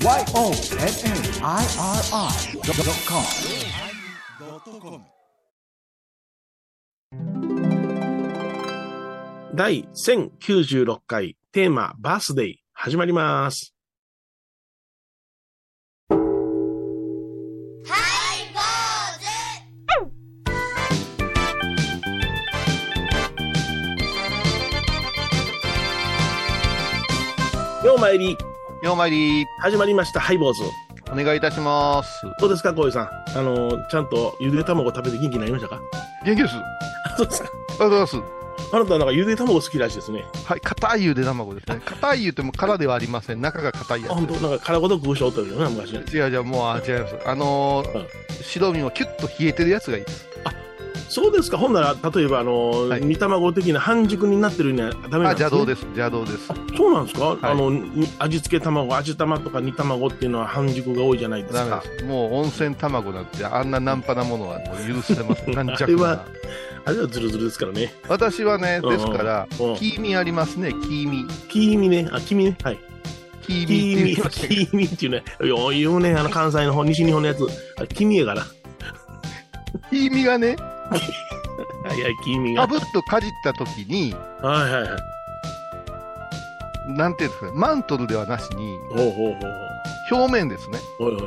YONNIRI.com 第1096回テーマバースデー始まります。ようまいり、ようまいり、始まりました、ハイボーズ。お願いいたします。どうですか、小井さん。あの、ちゃんとゆで卵食べて元気になりましたか？元気です。そうですか。ありがとうございます。あなたはなんかゆで卵好きらしいですね。はい、硬いゆで卵ですね。硬い言っても殻ではありません。中が硬いやあ、本当？なんか殻ごと食う人おったけどな、昔。つ。違う違う、もう、あ違います。あのーうん白身もキュッと冷えてるやつがいいです。そうですか。ほんなら、例えば、あの、はい煮卵的な半熟になってるにはダメなんあ、です、ね、邪道です。邪道です。そうなんですか、いあの、に味付け卵、味玉とか煮卵っていうのは半熟が多いじゃないですか。もう温泉卵なんて、あんなナンパなものはもう許せません。軟 弱あれはな。あれはズルズルですからね。私はね、うんですから、うん黄身ありますね、黄身。黄身ね。あ、黄身ね。はい。黄身黄身、っていうね。よう言うね。あの、関西の方、西日本のやつ。あ黄身やから。黄身がね、はいはい、黄身が。かぶっとかじった時に、はいはいはい。なんていうんですか、マントルではなしに、ほうほうほう表面ですね。ほう。はい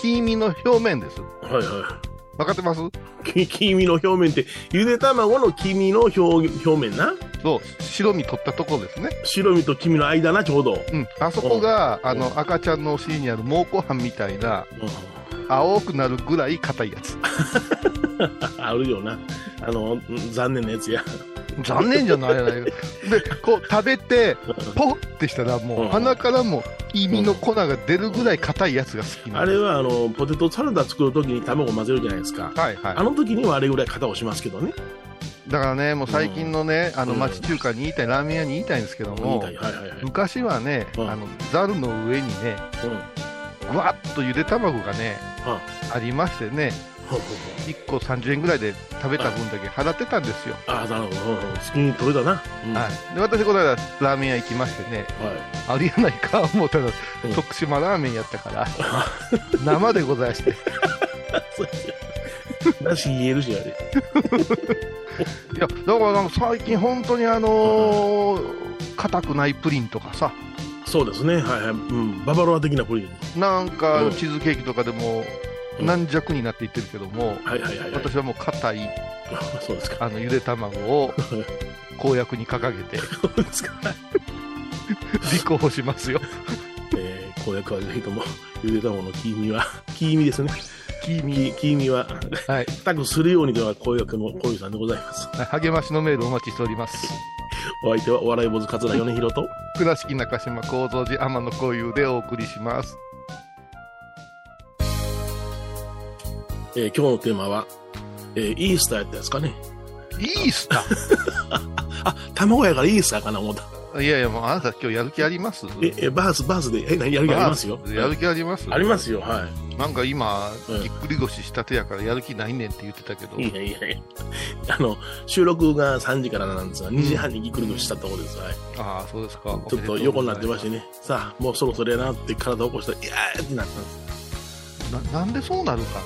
黄身の表面です。はい。はいは分かってます？黄身の表面って、ゆで卵の黄身の表表面な？そう、白身取ったところですね。白身と黄身の間な、ちょうど。うん。あそこが、あうの、赤ちゃんのお尻にある蒙古斑みたいな、うん青くなるぐらい硬いやつ。あるよな。あの、うん残念なやつや。残念じゃないやないか。で、こう食べて、ポッてしたらもう、うん鼻からも黄身の粉が出るぐらい硬いやつが好きなあれはあのポテトサラダ作るときに卵混ぜるじゃないですか。はいはいあ。の時にはあれぐらい型をしますけどね。だからね、もう最近のね、あの、うん町中華に言いたい、ラーメン屋に言いたいんですけども。昔はね、うんあの、ザルの上にね、うん。ぐわっとゆで卵がね、あありましてね、ほうほうほう1個30円ぐらいで食べた分だけ払ってたんですよ。あなるほど。好きに取れたな。うんはい。で、私、この間、ラーメン屋行きましてね、はありえないか思ったら、うん徳島ラーメンやったから、生でございまして。い。だし言えるし、あれ。いや、だから最近本当にあのー硬くないプリンとかさ、そうですね。はいはい。うん。ババロア的なプリン。なんかうんチーズケーキとかでもうん軟弱になっていってるけども。私はもう硬い そうですか。あのゆで卵を 公約に掲げてそうですか。立候補しますよ。えー、公約はぜひとも、ゆで卵の黄身は、黄身ですね。黄身、黄身は、はい。タクするようにでは公約の小遊さんでございます。励ましのメールお待ちしております。お相手はお笑い坊主桂米広と、倉敷中島幸三寺天野幸雄でお送りします。えー今日のテーマは、えーイースターやったですかね。イースタ あ、卵やからイースターかな思った。ーいやいや、もうあなた今日やる気あります？え、えバース、バースで、え、何やる気ありますよ？やる気あります？ありますよ、はい。なんか今、うんぎっくり腰したてやからやる気ないねんって言ってたけど、いやいやいや。あの、収録が3時からなんですが、2時半にぎっくり腰したところです。はい。ああ、そうですか。ちょっと横になってましてね。ね。さあ、もうそろそろやなって体を起こしたら、いやーってなったんです。ななんでそうなるかね。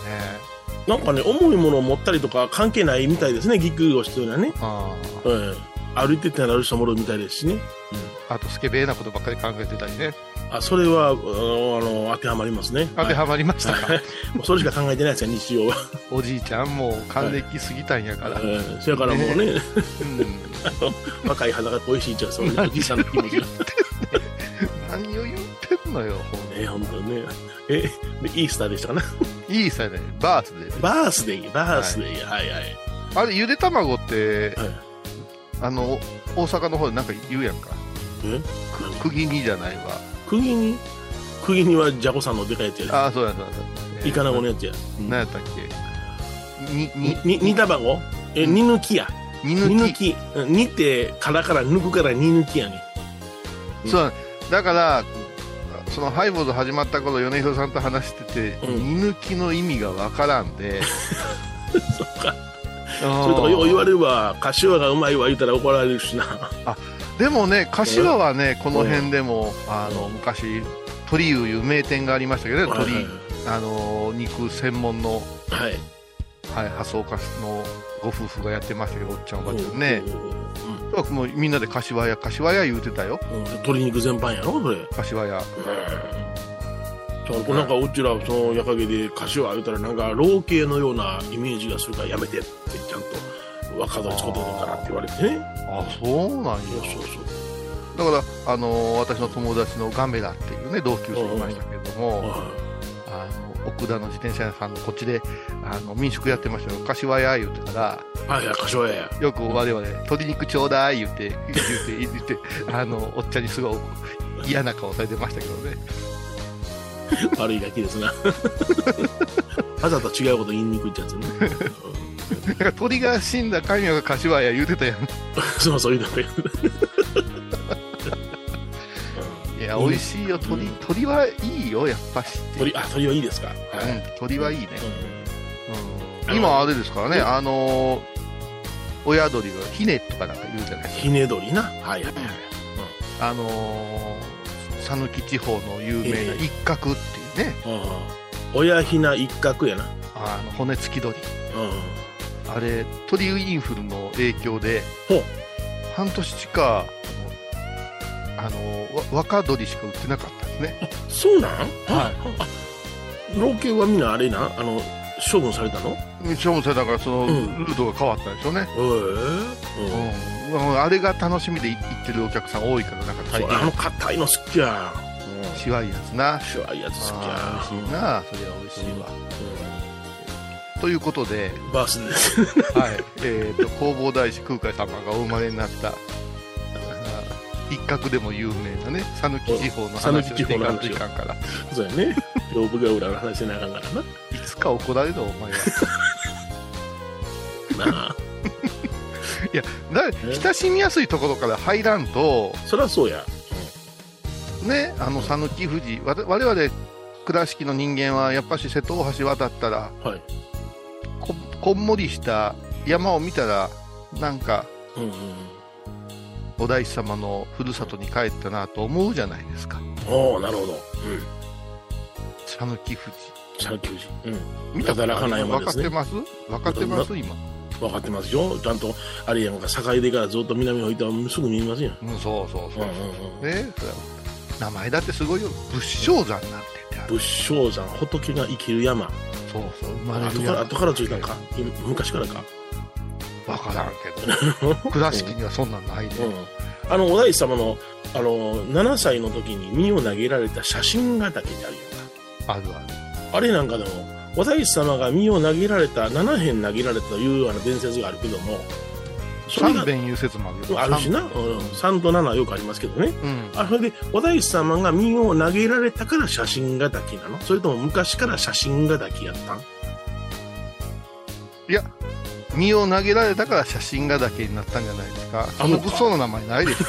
なんかね、重いものを持ったりとか関係ないみたいですね、ぎっくり腰というのはね。あええ歩いてってなる人もおるみたいですしね。あ。あと、スケベーなことばっかり考えてたりね。あ、それは、あの、あの当てはまりますね。当てはまりましたか？はい もうそれしか考えてないですよ、日常は。おじいちゃんも還暦過ぎたんやから。ええそれからもうね、うん 若い肌が恋しいっちゃう、そんなおじさんの気持ちが。何を言ってんのよ、ほんね、本当にね。え、でイースターでしたかな？いいさね、バースデー。バースデー、バースデー、はい、はい、あれ、ゆで卵って、はい。あの、大阪の方でなんか言うやんか。え？く釘煮じゃないわ。釘に釘にはジャコさんのでかいやつやね。ああ、そうや、そうや。イカナゴのやつや。何やったっけ？に、に、に、煮卵？え、うん煮抜きや。煮煮抜き。煮って、殻から抜くから煮抜きやね。うんそうだから、そのハイボーズ始まった頃、米広さんと話してて、うん煮抜きの意味がわからんで、そっか。そそれとかよう言われるわ。柏がうまいわ言うたら怒られるしな。でもね、柏はね、この辺でも、あの、昔、鳥湯いう名店がありましたけどね、はい鳥、あのー肉専門の、はい。はい、発送家のご夫婦がやってましたけど、おっちゃんおばちゃんね。うんもうみんなで柏屋、柏屋言うてたよ。うん鶏肉全般やろ、それ。柏屋。そうなんかうちらその矢陰で柏言うたらなんか老系のようなイメージがするからやめてってちゃんと若鶏使ってるからって言われてねあ、そうなんや。そうそうそうだから、あのー私の友達のガメラっていうね、同級生いましたけれども、はあの、奥田の自転車屋さんのこっちで、あの、民宿やってましたよ。柏屋言うてたら、いはいはい柏屋やよく我々、鶏肉ちょうだい言って、言って、言って、あの、おっちゃんにすごい嫌な顔されてましたけどね。悪いだけですな。わざと違うこと言いにくいってやつね。なんか鳥が死んだ神谷が柏屋言うてたやん。うんそうそういうのねいや、美味しいよ。鳥、鳥はいいよ、やっぱし。鳥あ鳥はいいですか？はい、うん、鳥はいいね。ううん。今あれですからね、うんあのー親鳥がひねとかなんか言うじゃないですか。ひね鳥な？はいはいはい。あのー、讃岐地方の有名なええ。一角っていうね、うん親ひな一角やな。あの骨付き鳥。うんあれ、鳥インフルの影響で半年近か、あの、若鳥しか売ってなかったんですね。そうなん？はい。あ老系はみんなあれな？あの処分されたの？へしょもせだからその、うん。ルートが変わったんでしょうね。え。うん。うん。あれが楽しみで行ってるお客さん多いから、なんか大そうあの変。硬いの好きやしわいやつな。シュワいやつ好きや美味しいな。それは美味しいわ。ということで、うんバースですはい。えっ、と、弘法大師空海様がお生まれになった、あ一角でも有名なね、讃岐地方の話をしていかんといかんから。そうやね屏風ヶ浦の話せなあかんからいつか怒られるお前は。だ親しみやすいところから入らんと、そりゃそうや。ね、あの、讃岐富士、我々、倉敷の人間は、やっぱし瀬戸大橋渡ったら、はい。ここんもりした山を見たら、なんか、うんうんお大師様のふるさとに帰ったなと思うじゃないですか。おおなるほど。うん。讃岐富士。讃岐富士。うん。見たかな山ですね。分かってます？分かってます？今。分かってますよちゃんとあれやんか境出からずっと南を行ったらすぐ見えますやんうん、そうそうそう。うんうんうんね名前だってすごいよ。仏性山なんて言ってある。仏性山仏が生きる山そうそう、生まれ後る山。から後からついたんか今昔からかわからんけど。倉敷にはそんなんないで。うんあのお大師様のあの7歳の時に身を投げられた写真がだけであるやんかあるある。あれなんかでもお大師様が身を投げられた7辺投げられたというような伝説があるけどもそれが三遍いう説もあるしな、うん、3と7はよくありますけどね。うん。あそれでお大師様が身を投げられたから写真がだけなの？それとも昔から写真がだけやったん？いや、身を投げられたから写真がだけになったんじゃないですか？その物騒な名前ないですよ。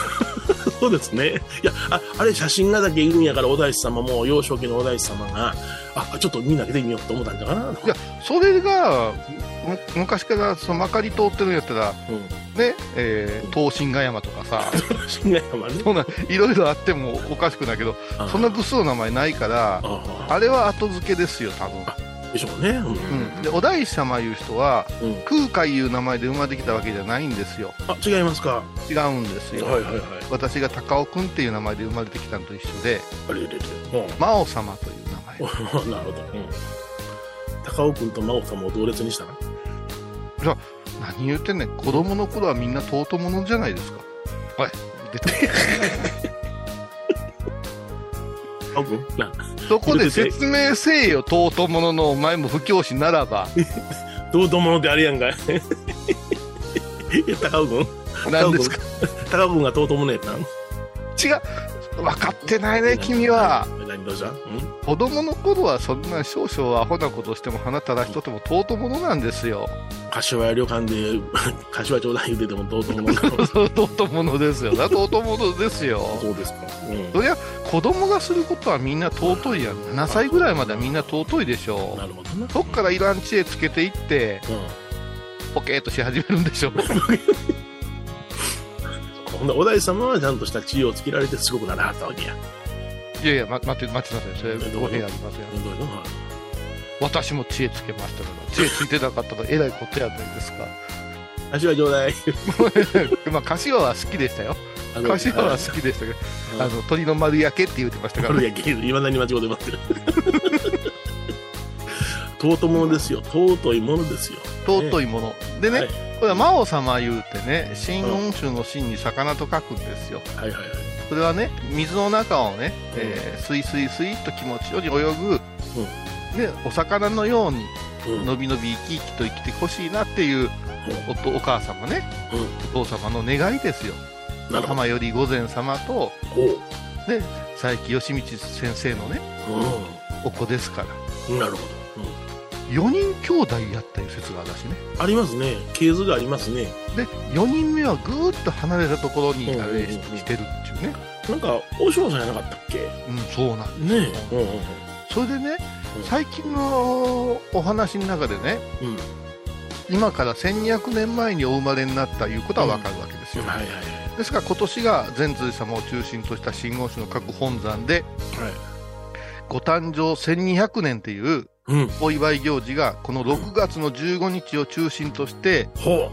そうですね。いや、ああれ写真がだけいるんやから、お大師様も、幼少期のお大師様が、あ、ちょっとみんな投げてみようと思ったんじゃかな。いや、それが、む昔からそのまかり通ってるんやったら、うん。ね、えー、東進ヶ山とかさ、写真が山ね。そんな、いろいろあってもおかしくないけど、あそんな物騒な名前ないから、あああれは後付けですよ、多分。でしょうね。うん。うん。で、お大師様いう人は、うん空海いう名前で生まれてきたわけじゃないんですよ。あ、違いますか？違うんですよ。はいはいはい。私が高尾くんっていう名前で生まれてきたのと一緒で、あれれれ。うん。魔王様という名前。なるほど。うん。高尾君と真央さんも同列にしたな。何言ってんねん。子供の頃はみんな尊者じゃないですか。おい、出て。そこで説明せえよ、尊者のお前も不教師ならば。どうとものであれやんかい。高尾君何ですか高尾君がとうとものやったん違う。分かってないね、君は。。何どうしたうん子供の頃はそんな少々アホなことしても鼻垂らしとっても尊者なんですよ。柏屋旅館で、柏ちょうだい言うててもどうともの尊者ですよ。な、尊者ですよ。そうですか。うん。そりゃ、子供がすることはみんな尊いやん。7歳ぐらいまではみんな尊いでしょなるほどな。そっからいらん知恵つけていって、うん。ポケーっとし始めるんでしょほ んで、お大師様はちゃんとした知恵をつけられてすごくならはったわけや。いいやいや、ま、待って、待ってください。それ、語弊ありません。私も知恵つけましたから、知恵ついてなかったら えらいことやないですか。柏ちょうだい。まあ、柏は好きでしたよ。柏は好きでしたけど、ああの、鳥の丸焼けって言ってましたから、丸焼け、いまだに間違ってます。尊いものですよ。尊いものですよ。尊いもの。でね、はいこれは魔王様言うてね、真言宗の真に魚と書くんですよ。はいはいはい。それはね、水の中をね、えー、スイスイスイっと気持ちより泳ぐ、で、お魚のように、うん。のびのび生き生きと生きてほしいなっていうおとお母様ね、うお父様の願いですよ。浜より御前様と、ほで、佐伯義道先生のね、う。お子ですから。うん。なるほど。4人兄弟やったいう説があるらしいね。うん。ありますね。系図がありますね。で、4人目はぐーっと離れたところにうんあれししてるっていうね。なんか、お嬢さんじゃなかったっけ？うん、そうなんねえ。うんうんそれでねうん、最近のお話の中でね、うん。うん。今から1200年前にお生まれになったいうことはわかるわけですよ。はいはいですから今年が善通様を中心とした真言宗の各本山で、はい。ご誕生1200年っていううん。お祝い行事がこの6月の15日を中心としてほ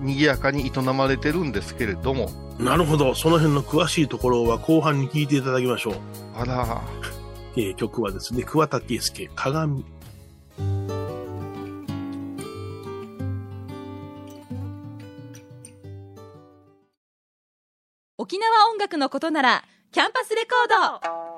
賑やかに営まれてるんですけれども、う。なるほど。その辺の詳しいところは後半に聞いていただきましょう。あら、えー曲はですね、桑田佳祐、鏡。沖縄音楽のことならキャンパスレコード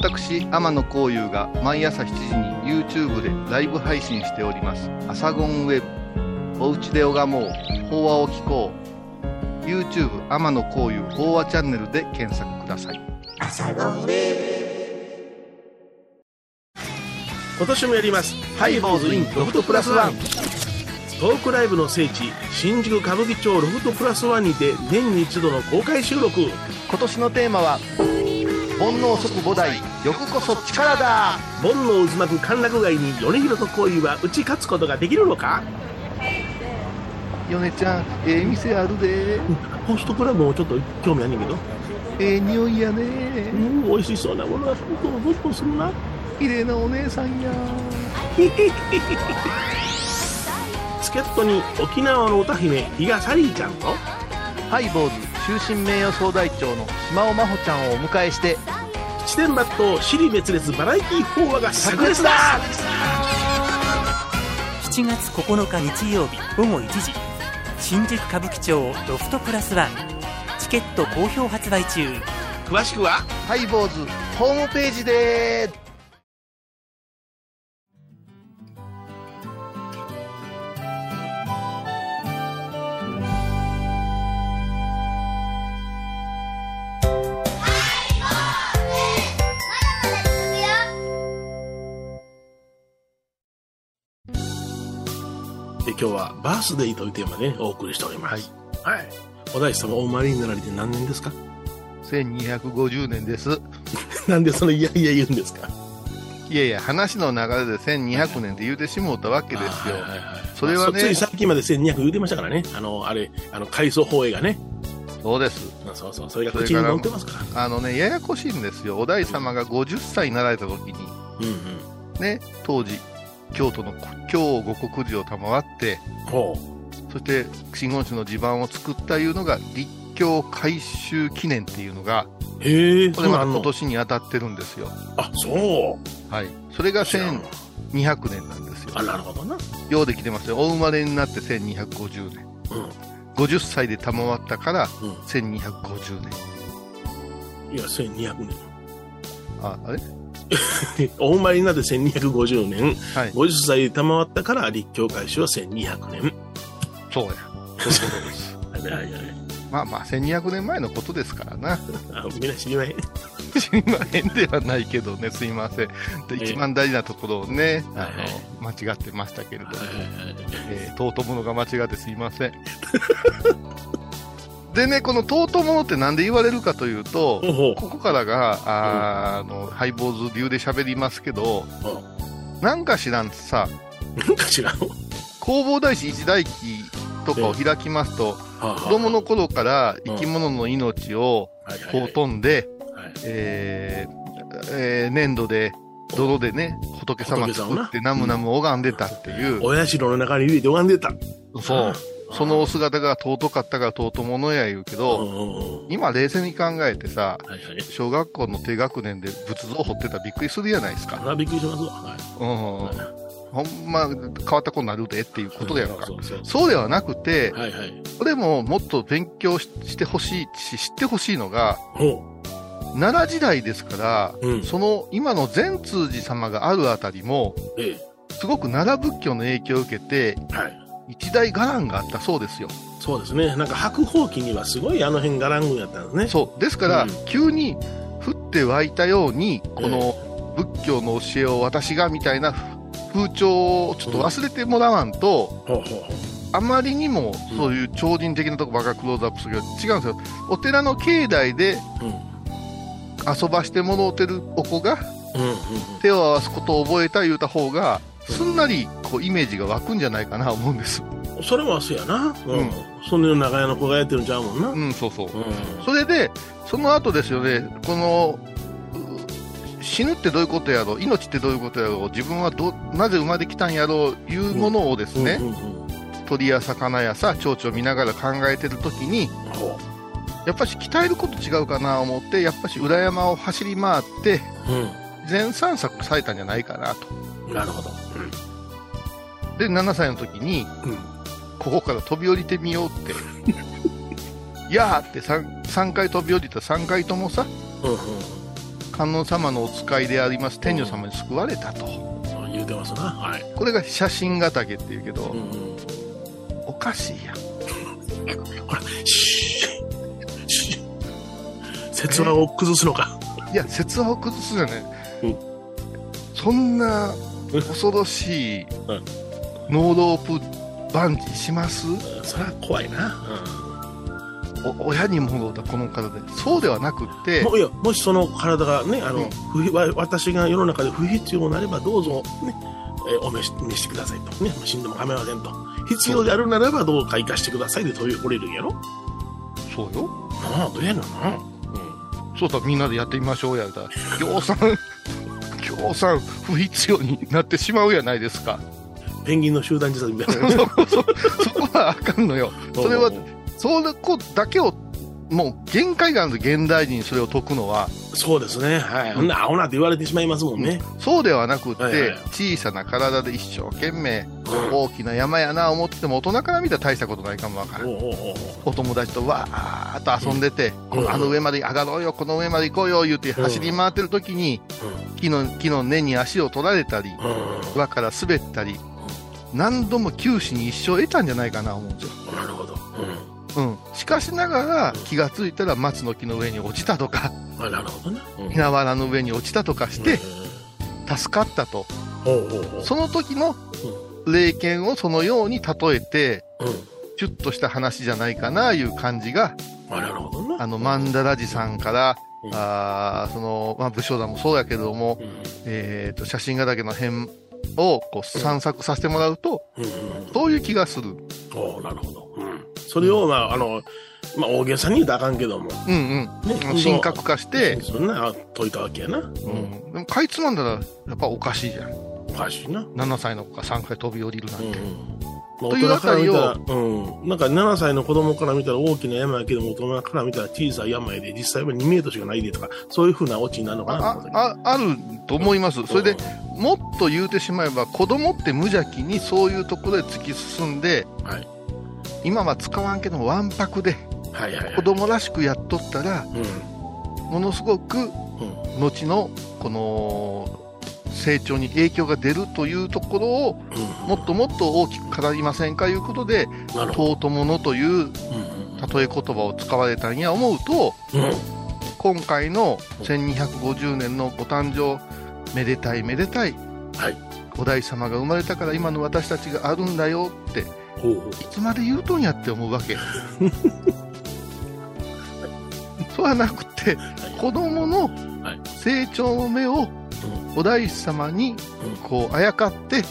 私、天野幸雄が毎朝7時に YouTube でライブ配信しております。アサゴンウェブ。おうちで拝もう。法話を聞こう。YouTube 天野幸雄法話チャンネルで検索ください。今年もやります。ハイボーズインロフトプラスワン。トークライブの聖地、新宿歌舞伎町ロフトプラスワンにて年に一度の公開収録。今年のテーマは、煩悩即五代、欲こそ力だ煩悩渦巻く歓楽街に米広と恋は打ち勝つことができるのか？米ちゃん、ええ店あるで。ホストクラブもちょっと興味あんねんけど。ええ匂いやうね。ん、美味しそうなものはほんとほっとするな？綺麗なお姉さんや。助っ人に沖縄の歌姫、比嘉サリーちゃんと、ハイボーズ終身名誉総代長の島尾真帆ちゃんをお迎えして、七点抜刀、尻滅裂バラエティ法話が炸裂だ。7月9日日曜日午後1時新宿歌舞伎町ロフトプラスワンチケット好評発売中。詳しくは、ハイボーズホームページで今日はバースデーというテーマで、ね、お送りしております。はい。お大師様お生まれになられて何年ですか？1250年です。なんでそのいやいや言うんですか？いやいや、話の流れで1200年って言うてしもうたわけですよ。はいはいはいそれはねまあつい最近まで1200言うてましたからね。あの、あれ、あの、改装放映がね。そうです。そうそう、それが口に乗ってますから。あのね、ややこしいんですよ。お大師様が50歳になられた時に、うんね、当時、京都の京五国寺を賜って、そして、真言宗の地盤を作ったいうのが、立教改修記念っていうのが、う。へえ、これまた今年に当たってるんですよ。あ、そう。はい。それが知らんわ1200年なんですよ。あ、なるほどな。ようできてますよ。お生まれになって1250年。うん。50歳で賜ったからうん。1250年。いや、1200年。あ、あれ？お生まれになって1250年。はい。50歳で賜ったから立教開始は1200年。そうや。そうです。はいはいはい。まあまあ、1200年前のことですからな。あみんな知りまへん。知りまへんではないけどね、すいません。で一番大事なところをね、はいはいあの、間違ってましたけれども、はいはいはいえー、トートものが間違ってすいません。でね、このトートものってなんで言われるかというと、ここからが、あの、ハイボーズ流で喋りますけど、なんか知らんさ、なんか知らん。弘法大師一代記とかを開きますと、子供の頃から生き物の命を飛んで、はい。えーえー粘土で、泥でね、仏様作ってナムナム拝んでたっていう、お社の中に入れて拝んでた。そう。そのお姿が尊かったから尊者や言うけうんど、今冷静に考えてさ、はいはい。小学校の低学年で仏像掘ってたらびっくりするやないですか。それはびっくりしますわ。はいうん。ほんま変わった子になるでっていうことやんか。そうそうそうではなくて、はいはい。これももっと勉強ししてほしいし、知ってほしいのが、ほ奈良時代ですから、う。うん。その今の善通寺様があるあたりも、えすごく奈良仏教の影響を受けて、え。はい。一大伽藍があったそうですよ。そうですね。なんか白鳳記にはすごいあの辺伽藍群やったんですね。そう。ですから、うん急に降って湧いたように、この仏教の教えを私がみたいな風潮をちょっと忘れてもらわんと、ほうほうほあまりにもそういう超人的なとこばっかりクローズアップするけど、違うんですよ。お寺の境内で。遊ばしてもろうてるお子が手を合わすことを覚えた言うた方が、すんなりこうイメージが湧くんじゃないかな思うんです。うん。それはそうやな。ううんん。その長屋の子がやってるんちゃうもんな。うん、そうそう。うん。それで、その後ですよね、この、う死ぬってどういうことやろう、命ってどういうことやろう、自分はどなぜ生まれてきたんやろう、いうものをですね。鳥や魚やさ、蝶々見ながら考えてるときに、ほやっぱし鍛えること違うかな思って、やっぱし裏山を走り回って、う。全散策されたんじゃないかなと。うん。なるほど。で、7歳の時に、うん。うん。ここから飛び降りてみようって。いやーって 3, 3回飛び降りた3回ともさ、うんうん。観音様のお使いであります天女様に救われたと。そう言うてますな。はい。これが写真ヶ岳っていうけど、うんうん。おかしいやん。ほら、シーシー説話を崩すのか。いや、説話を崩すよね。うんそんな恐ろしいうんノーロープバンジーします？うんそれは怖いな。お親に戻ったこの体で。そうではなくっても、ういやもしその体がね、あの、うん私が世の中で不必要なればどうぞ、ね、えーお召し召してくださいと。ね、死んでも構いませんと。必要であるならばどうか生かしてくださいで問い降りるんやろ？そうよ。なあ、どうやのな。そうだ、みんなでやってみましょうや。だ行さん、行さん不必要になってしまうやないですか。うん。ペンギンの集団自殺みたいな。そそそこはあかんのよ。それは、それこだけを、もう限界があるんです現代人にそれを解くのは。そうですね。はい。ほんな、アホなって言われてしまいますもんね。そうではなくって、はいはい小さな体で一生懸命、うん大きな山やな思ってても大人から見たら大したことないかもわからん。お友達とわーっと遊んでて、あの上まで上がろうよ、この上まで行こうよ、言うて走り回ってる時に、木の、木の根に足を取られたり、うん。うん。輪から滑ったり、何度も九死に一生得たんじゃないかな思うんですよ。なるほど。うん。しかしながら気がついたら松の木の上に落ちたとか、うん。あなるほどね。うん稲わらの上に落ちたとかして助かったと。その時の霊剣をそのように例えて、うん。シュッとした話じゃないかないう感じが、あなるほどね。あの、マンダラジさんから、うんあーその、まあ、武将団もそうやけれども、うんえっ、と、写真画だけの辺をこう散策させてもらうと、うんうんそういう気がする。おうなるほど。うん。それを、まあ、あの、まあ、大げさに言うたらあかんけども。うんうん。ね神格化して、そんな解いたわけやな。う。うんん。でも、かいつまんだら、やっぱおかしいじゃん。おかしいな。7歳の子が3回飛び降りるなんて。うんうん。まあ、大人から見たら、あうん。なんか7歳の子供から見たら大きな山やけども、大人から見たら小さい山やで、実際は2メートルしかないでとか、そういうふうなオチになるのかな。あああると思います。それで、もっと言うてしまえば、子供って無邪気にそういうところで突き進んで、はい今は使わんけども、わんぱくで、はいはいはい。子供らしくやっとったら、うん。ものすごく、うん。後の、この、成長に影響が出るというところを、うん。もっともっと大きく語りませんかいうことで。尊者という例え言葉を使われたんや思うと、うん。今回の1250年のご誕生、めでたいめでたい。はい。お大師様が生まれたから今の私たちがあるんだよって。いつまで言うとんやって思うわけ。そうはなくて、子供のはい成長の目をお大師様にこうあやかって、はい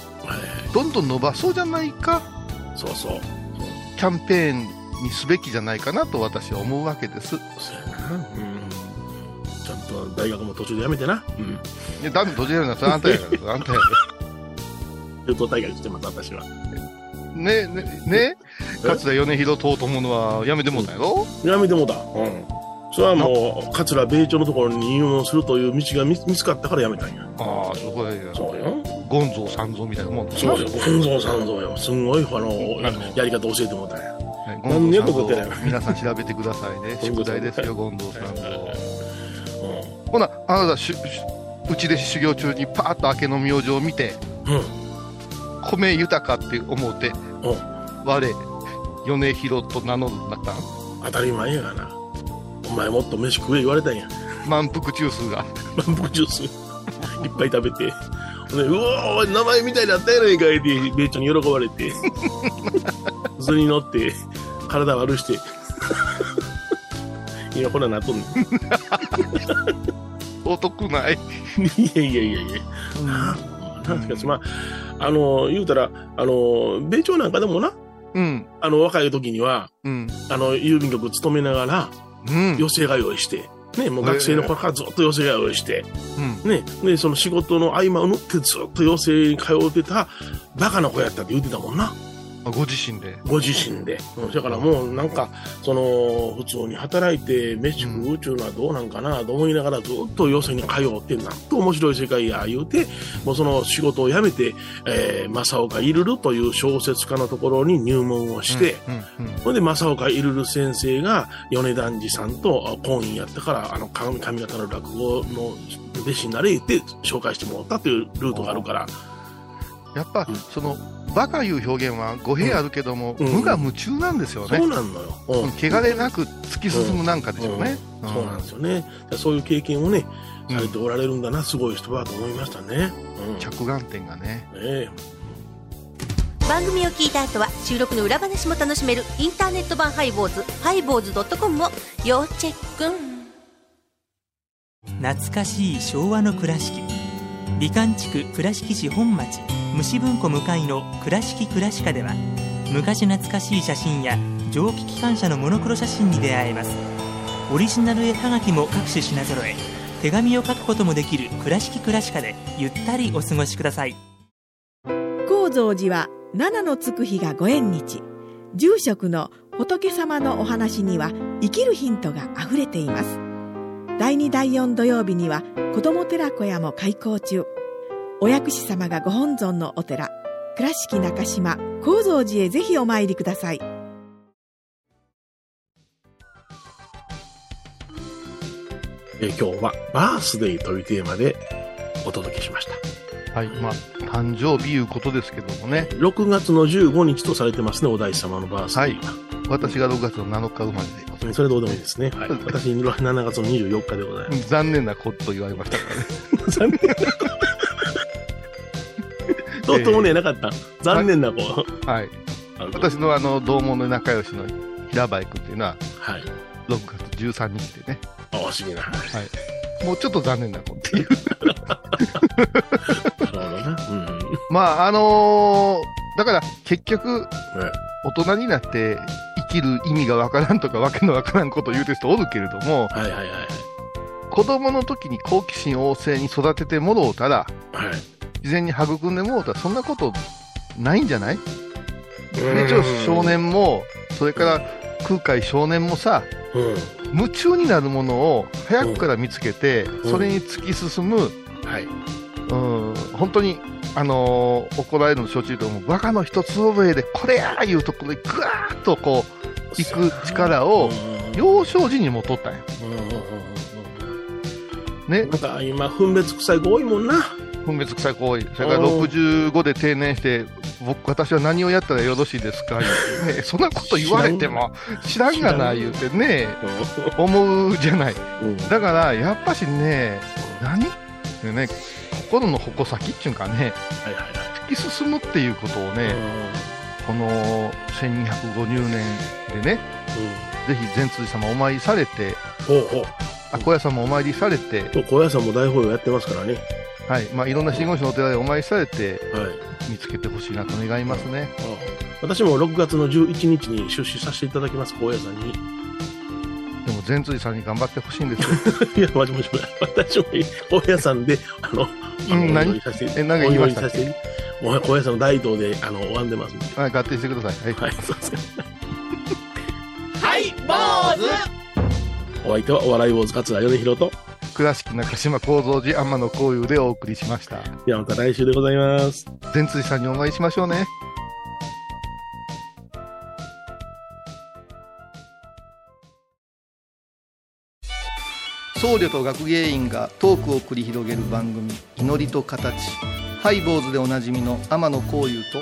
どんどん伸ばそうじゃないか、そうそう。キャンペーンにすべきじゃないかなと私は思うわけです。そうやな。うん。ちゃんと大学も途中で辞めてな。うん。いや、ダメ、閉じるのはそれあんたやから、あんたやか中東大会してます、私は。ら。ね、ね、ね、桂米広とうと思うのはやめてもうたんやろ？辞めてもうた。うん。それはもう、桂米朝のところに入門するという道が見見つかったから辞めたんや。ああ、そこで、そうよ。ゴンゾー三蔵みたいなもんそうよ。本蔵三蔵よ。すんごい、あの、やり方教えてもらったんや。はい何年ゴンゾー三か食って皆さん調べてくださいね。宿題ですよ、ゴンゾー三蔵。うほな、あなたしうちで修行中にパーッと明けの明星を見て、ん。うん。米豊かって思って、うん。我、米広と名乗るんだったん？当たり前やがな。お前もっと飯食え言われたんや。満腹中枢が。満腹ジュースいっぱい食べて。でうおー、名前みたいになったやないかいって、米朝に喜ばれて。図に乗って、体悪して。今こんなんなっとんねん。お得ない。いやいやいやいや。なんしかし、まあ、あの、言うたら、あの、米朝なんかでもな、うん。あの、若い時には、うん。あの、郵便局勤めながら、うん。寄せが用意して、ね、もう学生の頃からずっと寄せが用意して、うん。ね、で、その仕事の合間を縫ってずっと寄せに通ってた、バカな子やったって言ってたもんな。あご自身で。ご自身で。うん、だからもうなんか、その、普通に働いて飯食うっていうのはどうなんかなと思いながらずっと寄せに通って、なんと面白い世界や言うて、もうその仕事を辞めて、えー、正岡いるるという小説家のところに入門をして、うん。うん。ほんで、正岡いるる先生が、米團次さんと婚姻やったから、あの、上上方の落語の弟子になれって紹介してもらったというルートがあるから、やっぱうん、その、バカいう表現は語弊あるけども、うん無我夢中なんですよね。そうなんのよ。うんうん汚れなく突き進むなんかでしょうね。そうなんですよね。そういう経験をね、うんされておられるんだな、すごい人だと思いましたね。うん。着眼点がね。ねえ番組を聞いた後は収録の裏話も楽しめるインターネット版ハイボーズハイボーズドットコムを要チェック懐かしい昭和の倉敷美観地区倉敷市本町虫文庫向かいの「倉敷倉歯科」では昔懐かしい写真や蒸気機関車のモノクロ写真に出会えます。オリジナル絵はがきも各種品揃え手紙を書くこともできる「倉敷倉歯科」でゆったりお過ごしください。高蔵寺は七のつく日がご縁日。住職の仏様のお話には生きるヒントがあふれています。第2第4土曜日には子ども寺小屋も開校中。お薬師様がご本尊のお寺倉敷中島・高蔵寺へぜひお参りくださいえー今日はバースデーというテーマでお届けしました。はい。まあ、誕生日いうことですけどもね。6月の15日とされてますね、お大師様のバースデーが。私が6月の7日生まれでございます。うんそれどうでもいいですね。はい。私、7月の24日でございます。残念なこと言われましたからね。残念な。とうとうね、なかった。残念な子。はい。あの私のあの、同門の仲良しの平林君っていうのは、はい。6月13日でね。あ、不思議な。はい。もうちょっと残念な子っていう。なるほどな。うん。まあ、あのーだから結局、ね大人になって生きる意味がわからんとかわけのわからんことを言うてる人おるけれども、はいはいはい子供の時に好奇心旺盛に育ててもろうたら、はい。はい。事前に育んでもろうたら、そんなことないんじゃない？で一応少年も、それから空海少年もさ、うん。夢中になるものを早くから見つけて、うん。それに突き進む、はい。うん、本当に、あのー怒られるの承知だと思う、バカの一つ覚えで、これやーいうところで、ぐわーっとこう、行く力を、幼少時にもとったんや。うん。うん。うん。うん。うん。ね。な、んか今、分別臭い子多いもんな。分別臭い行為、それからうん65で定年して、僕、私は何をやったらよろしいですか？ね、そんなこと言われても、知らん。がな、言うてね、思うじゃない。うん。だから、やっぱしね、何？でね、心の矛先っていうかね。突き進むっていうことをね、この1250年でね、ぜひ善通寺様お参りされて、ほう。あ高野山もお参りされて、と高野山も大法要やってますからね。はいまあ、いろんな真言宗のお寺でお参りされて、はい。見つけてほしいなと願いますね。あ私も6月の11日に出資させていただきます、高野山に。でも善通寺さんに頑張ってほしいんですよ。いや、マジマジマジ。私も高野山で、あの、何？え何か言いましたお祈りさせてもう高野山の大道で、あの、拝んでますんで。はい、合体してください。はい。はい、そうですね。はい、坊主お相手はお笑い坊主桂米広と、倉敷中島幸三寺天野幸雄でお送りしました。ではまた来週でございます。善通寺さんにお参りしましょうね。僧侶と学芸員がトークを繰り広げる番組「祈りと形」ハイ坊主でおなじみの天野幸雄と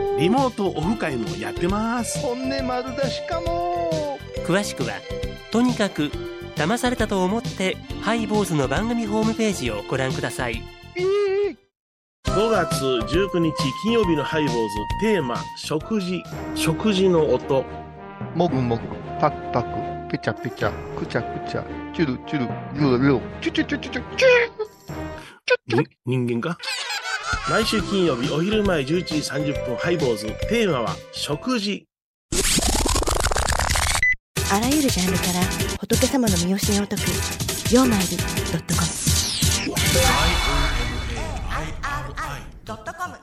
リモートオフ会もやってます。本音丸出しかも。詳しくはとにかく騙されたと思ってハイボーズの番組ホームページをご覧ください。5月19日金曜日のハイボーズテーマ食事。食事の音。もぐもぐパクパクペチャペチャくちゃくちゃチュルチュルルールーチュチュチュチュチュチュに人間か毎週金曜日お昼前11時30分ハイボーズテーマは食事。あらゆるジャンルから仏様の身教えを解く「曜マイルドットコム」「IOMAIRI.com」